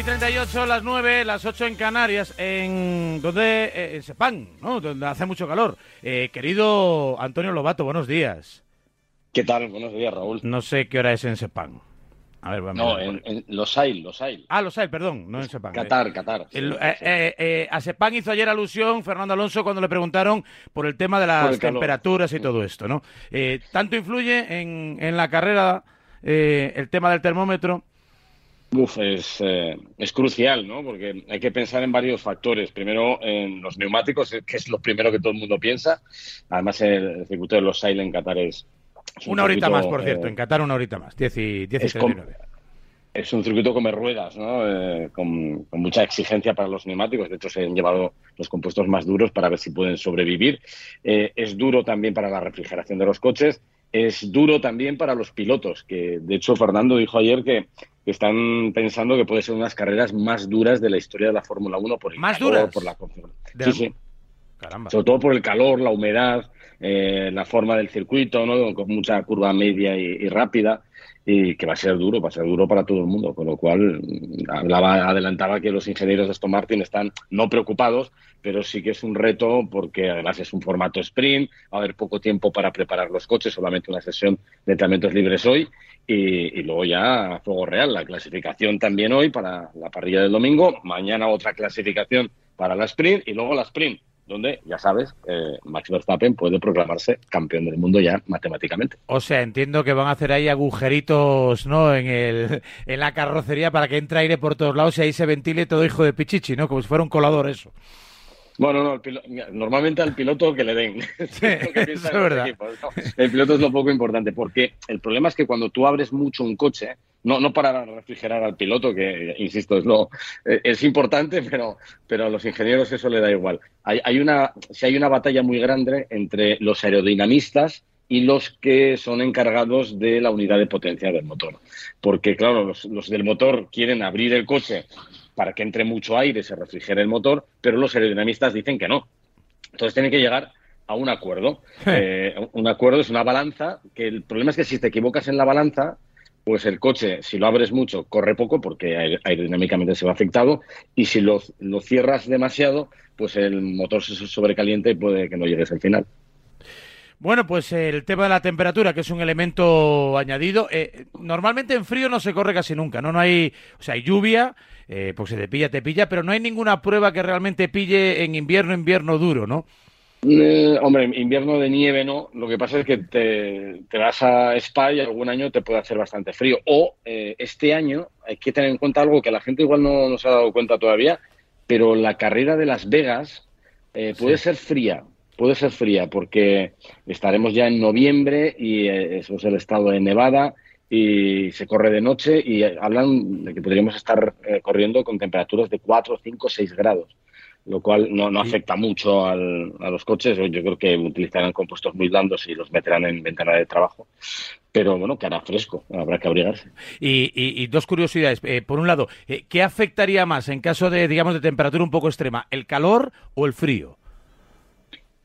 Y 38, las 9, las 8 en Canarias, en donde eh, en Sepán, ¿no? Donde hace mucho calor. Eh, querido Antonio Lobato, buenos días. ¿Qué tal? Buenos días, Raúl. No sé qué hora es en Sepán. A ver, vamos no, en, en Los Ail, Los Ail. Ah, Los Ail, perdón, no en Sepán. Qatar, eh. Qatar. a Sepán hizo ayer alusión Fernando Alonso cuando le preguntaron por el tema de las temperaturas y todo esto, ¿no? ¿Tanto influye en, en la carrera el tema del termómetro? Uf, es, es crucial, ¿no? Porque hay que pensar en varios factores. Primero, en los neumáticos, que es lo primero que todo el mundo piensa. Además, el circuito de los Sail en Qatar es, una horita más, por cierto. en Qatar una horita más. 10 y, 10 es, es un circuito come ruedas, ¿no? Eh, con, mucha exigencia para los neumáticos. De hecho, se han llevado los compuestos más duros para ver si pueden sobrevivir. Eh, es duro también para la refrigeración de los coches. Es duro también para los pilotos, que de hecho Fernando dijo ayer que, están pensando que puede ser unas carreras más duras de la historia de la Fórmula 1 por el ¿Más duras? por la Sí, sí. Caramba. Sobre todo por el calor, la humedad, eh, la forma del circuito, ¿no? con mucha curva media y, rápida, y que va a ser duro, va a ser duro para todo el mundo. Con lo cual, hablaba, adelantaba que los ingenieros de Aston Martin están no preocupados, pero sí que es un reto porque además es un formato sprint, va a haber poco tiempo para preparar los coches, solamente una sesión de entrenamientos libres hoy, y, luego ya a fuego real, la clasificación también hoy para la parrilla del domingo, mañana otra clasificación para la sprint y luego la sprint donde, ya sabes, eh, Max Verstappen puede proclamarse campeón del mundo ya matemáticamente. O sea, entiendo que van a hacer ahí agujeritos ¿no? en, el, en la carrocería para que entre aire por todos lados y ahí se ventile todo hijo de pichichi, ¿no? Como si fuera un colador eso. Bueno, no, normalmente al piloto que le den. Sí, es verdad. el piloto es lo poco importante, porque el problema es que cuando tú abres mucho un coche, no, no para refrigerar al piloto, que insisto, es lo eh, es importante, pero, pero a los ingenieros eso le da igual. Hay, hay una, si hay una batalla muy grande entre los aerodinamistas y los que son encargados de la unidad de potencia del motor. Porque, claro, los, los del motor quieren abrir el coche para que entre mucho aire, y se refrigere el motor, pero los aerodinamistas dicen que no. Entonces tienen que llegar a un acuerdo. Eh, un acuerdo es una balanza, que el problema es que si te equivocas en la balanza, pues el coche, si lo abres mucho, corre poco porque aerodinámicamente se va afectado, y si lo, lo cierras demasiado, pues el motor se sobrecalienta y puede que no llegues al final. Bueno, pues el tema de la temperatura, que es un elemento añadido. Eh, normalmente en frío no se corre casi nunca, ¿no? No hay, o sea, hay lluvia, eh, pues se te pilla, te pilla, pero no hay ninguna prueba que realmente pille en invierno, invierno duro, ¿no? Eh, hombre, invierno de nieve no. Lo que pasa es que te, vas a Spa y algún año te puede hacer bastante frío. O este año hay que tener en cuenta algo que la gente igual no, no se ha dado cuenta todavía, pero la carrera de Las Vegas puede ser fría puede ser fría porque estaremos ya en noviembre y eh, eso es el estado de Nevada y se corre de noche y eh, hablan de que podríamos estar eh, corriendo con temperaturas de 4, 5, 6 grados, lo cual no, no afecta mucho al, a los coches. Yo creo que utilizarán compuestos muy blandos y los meterán en ventana de trabajo. Pero bueno, que hará fresco, habrá que abrigarse. Y, y, dos curiosidades. por un lado, ¿qué afectaría más en caso de, digamos, de temperatura un poco extrema? ¿El calor o el frío?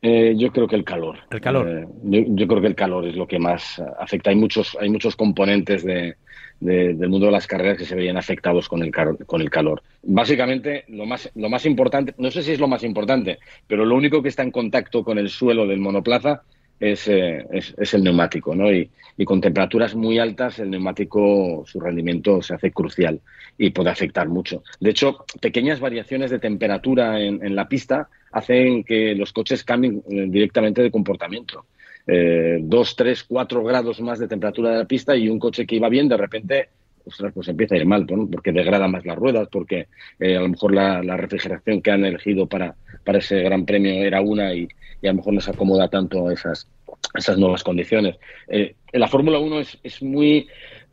Eh, yo creo que el calor. El calor. Eh, yo, creo que el calor es lo que más afecta. Hay muchos, hay muchos componentes de, del mundo de las carreras que se veían afectados con el, con el calor. Básicamente, lo más, lo más importante, no sé si es lo más importante, pero lo único que está en contacto con el suelo del monoplaza es, eh, es, el neumático, ¿no? Y, y, con temperaturas muy altas, el neumático, su rendimiento se hace crucial y puede afectar mucho. De hecho, pequeñas variaciones de temperatura en, la pista hacen que los coches cambien eh, directamente de comportamiento. Eh, dos, tres, cuatro grados más de temperatura de la pista y un coche que iba bien, de repente, pues empieza a ir mal, ¿no? porque degrada más las ruedas, porque a lo mejor la, refrigeración que han elegido para, para ese gran premio era una y, a lo mejor no se acomoda tanto a esas, esas nuevas condiciones. la Fórmula 1 es, es muy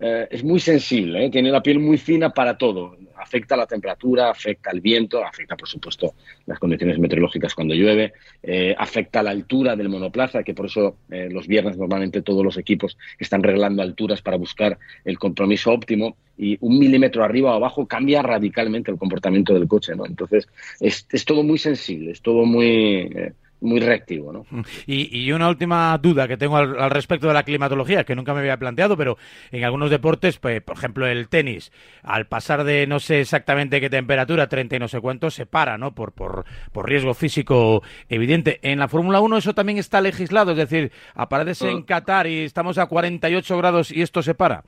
eh, es muy sensible, ¿eh? tiene la piel muy fina para todo. Afecta la temperatura, afecta el viento, afecta, por supuesto, las condiciones meteorológicas cuando llueve, eh, afecta la altura del monoplaza, que por eso los viernes normalmente todos los equipos están reglando alturas para buscar el compromiso óptimo y un milímetro arriba o abajo cambia radicalmente el comportamiento del coche. Entonces, es, es todo muy sensible, es todo muy muy reactivo. ¿no? Y, una última duda que tengo al, respecto de la climatología, que nunca me había planteado, pero en algunos deportes, pues, por ejemplo el tenis, al pasar de no sé exactamente qué temperatura, 30 y no sé cuánto, se para, ¿no? Por, por, por riesgo físico evidente. En la Fórmula 1 eso también está legislado, es decir, aparece en mm. Qatar y estamos a 48 grados y esto se para.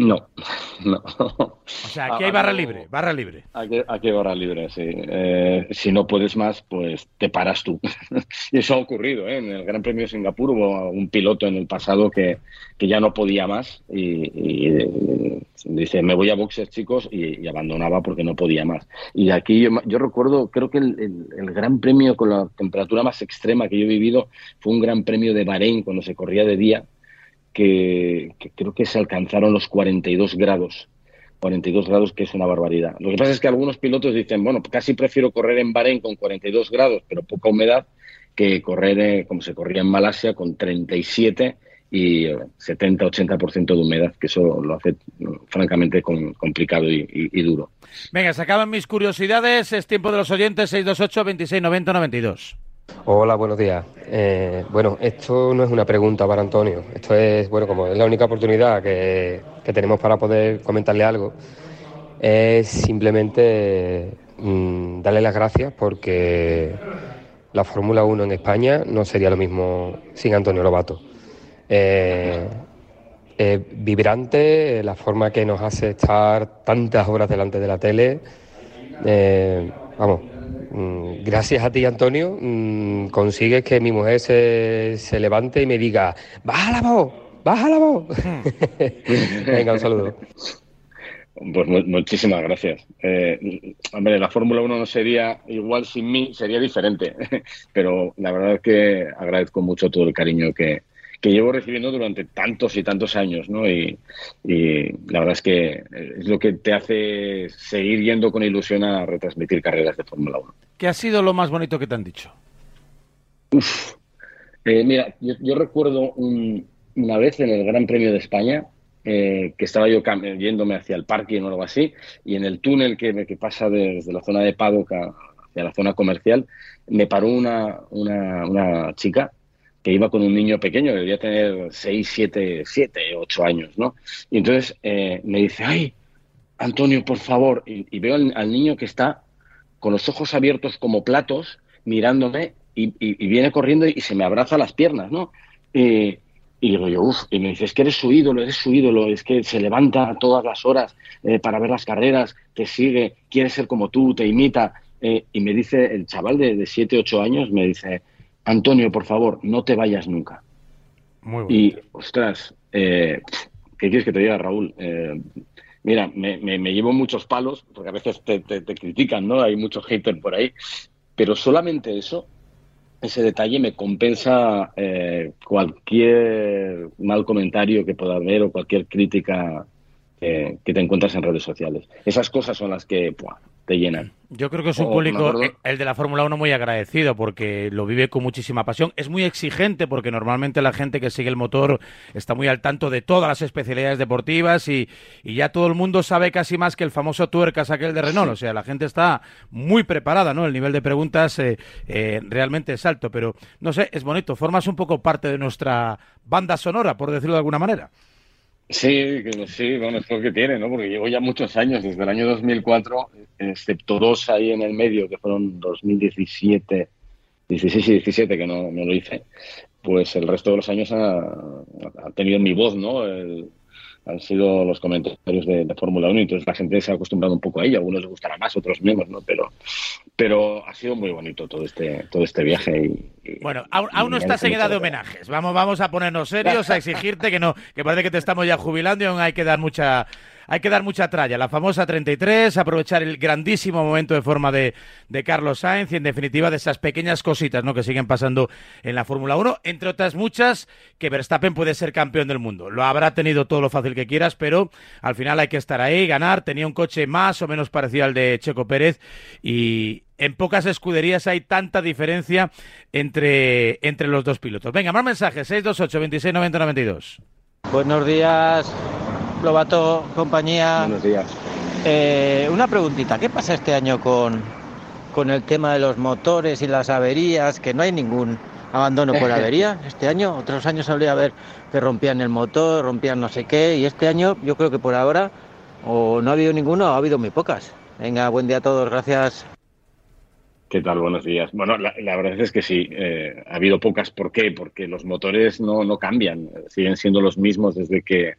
No, no. O sea, aquí hay barra libre, barra libre. Aquí, hay barra libre, sí. Eh, si no puedes más, pues te paras tú. y eso ha ocurrido, ¿eh? En el Gran Premio de Singapur hubo un piloto en el pasado que, que ya no podía más y, dice, me voy a boxes, chicos, y, abandonaba porque no podía más. Y aquí yo, recuerdo, creo que el, el, Gran Premio con la temperatura más extrema que yo he vivido fue un Gran Premio de Bahrein cuando se corría de día que, creo que se alcanzaron los 42 grados. 42 grados, que es una barbaridad. Lo que pasa es que algunos pilotos dicen, bueno, casi prefiero correr en Bahrein con 42 grados, pero poca humedad, que correr eh, como se corría en Malasia con 37 y 70-80% de humedad, que eso lo hace francamente complicado y, duro. Venga, se acaban mis curiosidades. Es tiempo de los oyentes 628 26 90 92. Hola, buenos días. Eh, bueno, esto no es una pregunta para Antonio. Esto es, bueno, como es la única oportunidad que, tenemos para poder comentarle algo, es simplemente mm, darle las gracias porque la Fórmula 1 en España no sería lo mismo sin Antonio Lobato. Eh, vibrante, la forma que nos hace estar tantas horas delante de la tele. Eh, vamos, gracias a ti, Antonio, mm, consigues que mi mujer se, se levante y me diga, baja la voz, baja la voz. Venga, un saludo. Pues muchísimas gracias. Eh, hombre, la Fórmula 1 no sería igual sin mí, sería diferente. Pero la verdad es que agradezco mucho todo el cariño que, que llevo recibiendo durante tantos y tantos años, ¿no? Y, la verdad es que es lo que te hace seguir yendo con ilusión a retransmitir carreras de Fórmula 1. ¿Qué ha sido lo más bonito que te han dicho? Uf, eh, mira, yo, recuerdo una vez en el Gran Premio de España eh, que estaba yo yéndome hacia el parque o algo así, y en el túnel que, que pasa desde la zona de Paddock hacia la zona comercial, me paró una, una, una chica que iba con un niño pequeño, debía tener 6, 7, 7, 8 años, ¿no? Y entonces eh, me dice, ay, Antonio, por favor, y, veo al, niño que está con los ojos abiertos como platos, mirándome, y, viene corriendo y se me abraza las piernas, ¿no? y digo yo, uff, y me dice, es que eres su ídolo, eres su ídolo, es que se levanta todas las horas eh, para ver las carreras, te sigue, quiere ser como tú, te imita. Eh, y me dice, el chaval de, de 7, 8 años, me dice, Antonio, por favor, no te vayas nunca. Muy y, ostras, eh, ¿qué quieres que te diga, Raúl? Eh, mira, me, llevo muchos palos, porque a veces te, critican, ¿no? Hay muchos haters por ahí, pero solamente eso, ese detalle me compensa eh, cualquier mal comentario que pueda haber o cualquier crítica que te encuentras en redes sociales. Esas cosas son las que te llenan. Yo creo que es un oh, público, eh, el de la Fórmula 1, muy agradecido porque lo vive con muchísima pasión. Es muy exigente porque normalmente la gente que sigue el motor está muy al tanto de todas las especialidades deportivas y, ya todo el mundo sabe casi más que el famoso tuercas aquel de Renault. O sea, la gente está muy preparada, ¿no? El nivel de preguntas eh, eh, realmente es alto, pero no sé, es bonito. Formas un poco parte de nuestra banda sonora, por decirlo de alguna manera. Sí, sí, bueno, es lo que tiene, ¿no? Porque llevo ya muchos años, desde el año 2004, excepto dos ahí en el medio, que fueron 2017, 16 y 17, que no, no lo hice, pues el resto de los años ha, tenido mi voz, ¿no? El, han sido los comentarios de, Fórmula 1 y entonces la gente se ha acostumbrado un poco a ello. Algunos les gustará más, otros menos, ¿no? Pero, pero ha sido muy bonito todo este, todo este viaje. Y, bueno, aún, no estás en edad de homenajes. Vamos, vamos a ponernos serios, a exigirte que no, que parece que te estamos ya jubilando y aún hay que dar mucha hay que dar mucha tralla. La famosa 33, aprovechar el grandísimo momento de forma de, Carlos Sainz y, en definitiva, de esas pequeñas cositas ¿no? que siguen pasando en la Fórmula 1, entre otras muchas, que Verstappen puede ser campeón del mundo. Lo habrá tenido todo lo fácil que quieras, pero al final hay que estar ahí, ganar. Tenía un coche más o menos parecido al de Checo Pérez y, en pocas escuderías hay tanta diferencia entre, entre los dos pilotos. Venga, más mensajes, 628 26 90 92. Buenos días, Lobato, compañía. Buenos días. Eh, una preguntita, ¿qué pasa este año con, con el tema de los motores y las averías, que no hay ningún abandono por avería este año. Otros años solía ver que rompían el motor, rompían no sé qué, y este año yo creo que por ahora o no ha habido ninguno o ha habido muy pocas. Venga, buen día a todos, gracias. ¿Qué tal? Buenos días. Bueno, la, verdad es que sí, eh, ha habido pocas. ¿Por qué? Porque los motores no, no cambian, siguen siendo los mismos desde que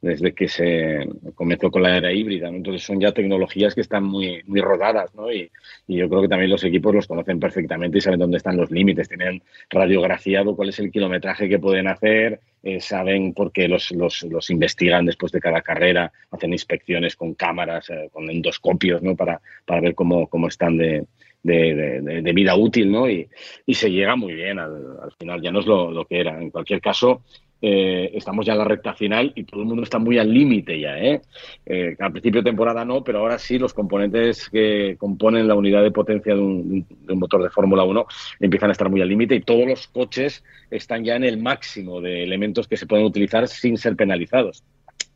desde que se comenzó con la era híbrida. Entonces son ya tecnologías que están muy, muy rodadas ¿no? y, yo creo que también los equipos los conocen perfectamente y saben dónde están los límites. Tienen radiografiado cuál es el kilometraje que pueden hacer, eh, saben por qué los, los, los, investigan después de cada carrera, hacen inspecciones con cámaras, eh, con endoscopios ¿no? para, para ver cómo, cómo están de, de, de, vida útil, ¿no? Y, y, se llega muy bien al, al final, ya no es lo, lo, que era. En cualquier caso, eh, estamos ya en la recta final y todo el mundo está muy al límite ya. ¿eh? ¿eh? al principio de temporada no, pero ahora sí los componentes que componen la unidad de potencia de un, de un motor de Fórmula 1 empiezan a estar muy al límite y todos los coches están ya en el máximo de elementos que se pueden utilizar sin ser penalizados.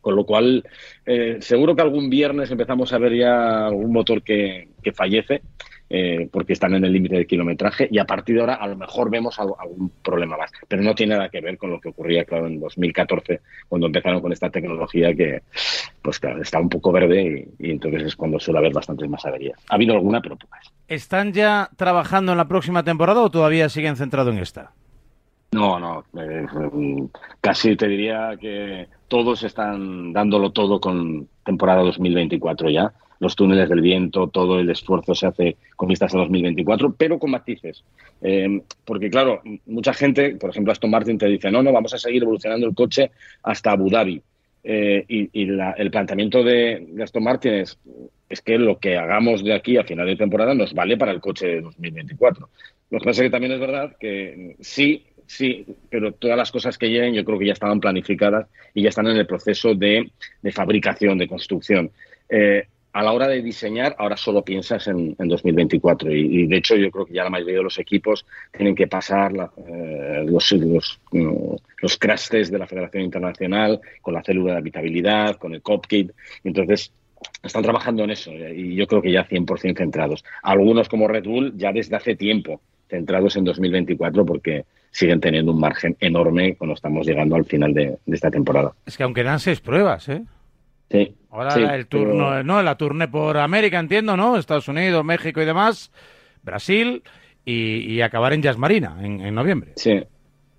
Con lo cual, eh, seguro que algún viernes empezamos a ver ya algún motor que, que fallece eh, porque están en el límite de kilometraje y a partir de ahora a lo mejor vemos algún problema más. Pero no tiene nada que ver con lo que ocurría, claro, en 2014, cuando empezaron con esta tecnología que, pues claro, está un poco verde y, entonces es cuando suele haber bastantes más averías. Ha habido alguna, pero pocas. ¿Están ya trabajando en la próxima temporada o todavía siguen centrados en esta? No, no, eh, casi te diría que todos están dándolo todo con temporada 2024 ya los túneles del viento, todo el esfuerzo se hace con vistas a 2024, pero con matices. Eh, porque, claro, mucha gente, por ejemplo, Aston Martin te dice, no, no, vamos a seguir evolucionando el coche hasta Abu Dhabi. Eh, y, el planteamiento de, Aston Martin es, es, que lo que hagamos de aquí a final de temporada nos vale para el coche de 2024. Lo que pasa es que también es verdad que sí, sí, pero todas las cosas que lleguen yo creo que ya estaban planificadas y ya están en el proceso de, de fabricación, de construcción. Eh, a la hora de diseñar, ahora solo piensas en, 2024 y, de hecho yo creo que ya la mayoría de los equipos tienen que pasar eh, los, los, mm, los crash de la Federación Internacional con la célula de habitabilidad, con el COPKIT. Entonces, están trabajando en eso y yo creo que ya 100% centrados. Algunos como Red Bull ya desde hace tiempo centrados en 2024 porque siguen teniendo un margen enorme cuando estamos llegando al final de, de esta temporada. Es que aunque dan seis pruebas, ¿eh? Sí. Ahora el turno, ¿no? La turné por América, entiendo, ¿no? Estados Unidos, México y demás, Brasil y, acabar en Jazz Marina en, noviembre. Sí.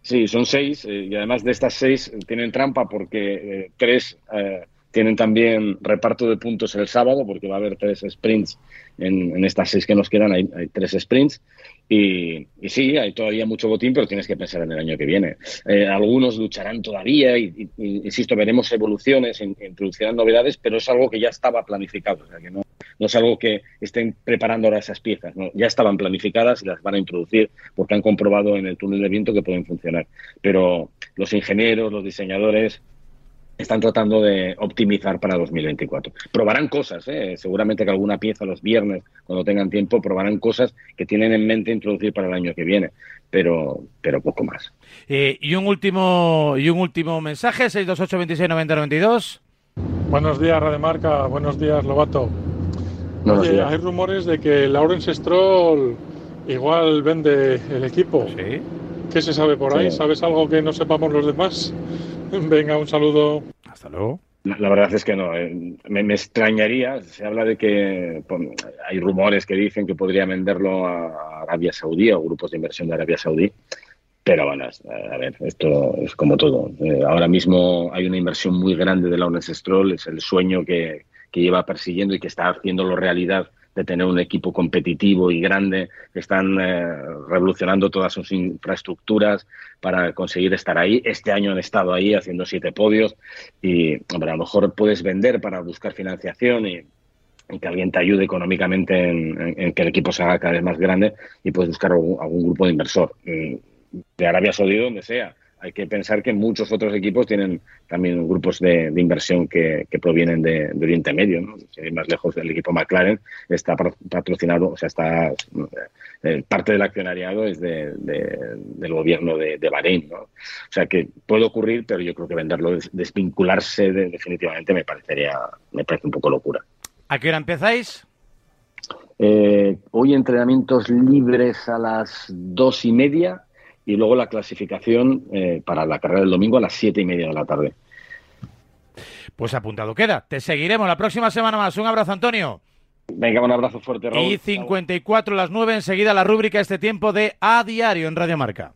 Sí, son seis eh, y además de estas seis tienen trampa porque eh, tres eh, tienen también reparto de puntos el sábado porque va a haber tres sprints en, estas seis que nos quedan, hay, tres sprints y, sí, hay todavía mucho botín, pero tienes que pensar en el año que viene. Eh, algunos lucharán todavía y, insisto, veremos evoluciones, introducirán novedades, pero es algo que ya estaba planificado. O sea, que no, es algo que estén preparando ahora esas piezas. Ya estaban planificadas y las van a introducir porque han comprobado en el túnel de viento que pueden funcionar. Pero los ingenieros, los diseñadores, están tratando de optimizar para 2024. Probarán cosas, ¿eh? seguramente que alguna pieza los viernes, cuando tengan tiempo, probarán cosas que tienen en mente introducir para el año que viene, pero, pero poco más. Eh, y un último y un último mensaje, 628 26 90 92. Buenos días, Rademarca. Buenos días, Lobato. Oye, hay rumores de que Lawrence Stroll igual vende el equipo. ¿Sí? ¿Qué se sabe por ahí? ¿Sabes algo que no sepamos los demás? Venga, un saludo. Hasta luego. La, verdad es que no. Eh, me, extrañaría. Se habla de que hay rumores que dicen que podría venderlo a Arabia Saudí o grupos de inversión de Arabia Saudí. Pero bueno, a ver, esto es como todo. Eh, ahora mismo hay una inversión muy grande de Lawrence Stroll. Es el sueño que, que lleva persiguiendo y que está haciéndolo realidad de tener un equipo competitivo y grande, están eh, revolucionando todas sus infraestructuras para conseguir estar ahí. Este año han estado ahí haciendo siete podios y a lo mejor puedes vender para buscar financiación y, que alguien te ayude económicamente en, que el equipo se haga cada vez más grande y puedes buscar algún, algún grupo de inversor, mm, de Arabia Saudí, donde sea hay que pensar que muchos otros equipos tienen también grupos de, inversión que, provienen de, Oriente Medio. ¿no? Si más lejos, el equipo McLaren está patrocinado, o sea, está eh, parte del accionariado es del gobierno de, Bahrein. ¿no? O sea, que puede ocurrir, pero yo creo que venderlo, desvincularse definitivamente, me parecería, me parece un poco locura. ¿A qué hora empezáis? Eh, hoy entrenamientos libres a las dos y media y luego la clasificación eh, para la carrera del domingo a las siete y media de la tarde. Pues apuntado queda. Te seguiremos la próxima semana más. Un abrazo, Antonio. Venga, un abrazo fuerte, Raúl. Y 54 las 9 enseguida la rúbrica este tiempo de A Diario en Radio Marca.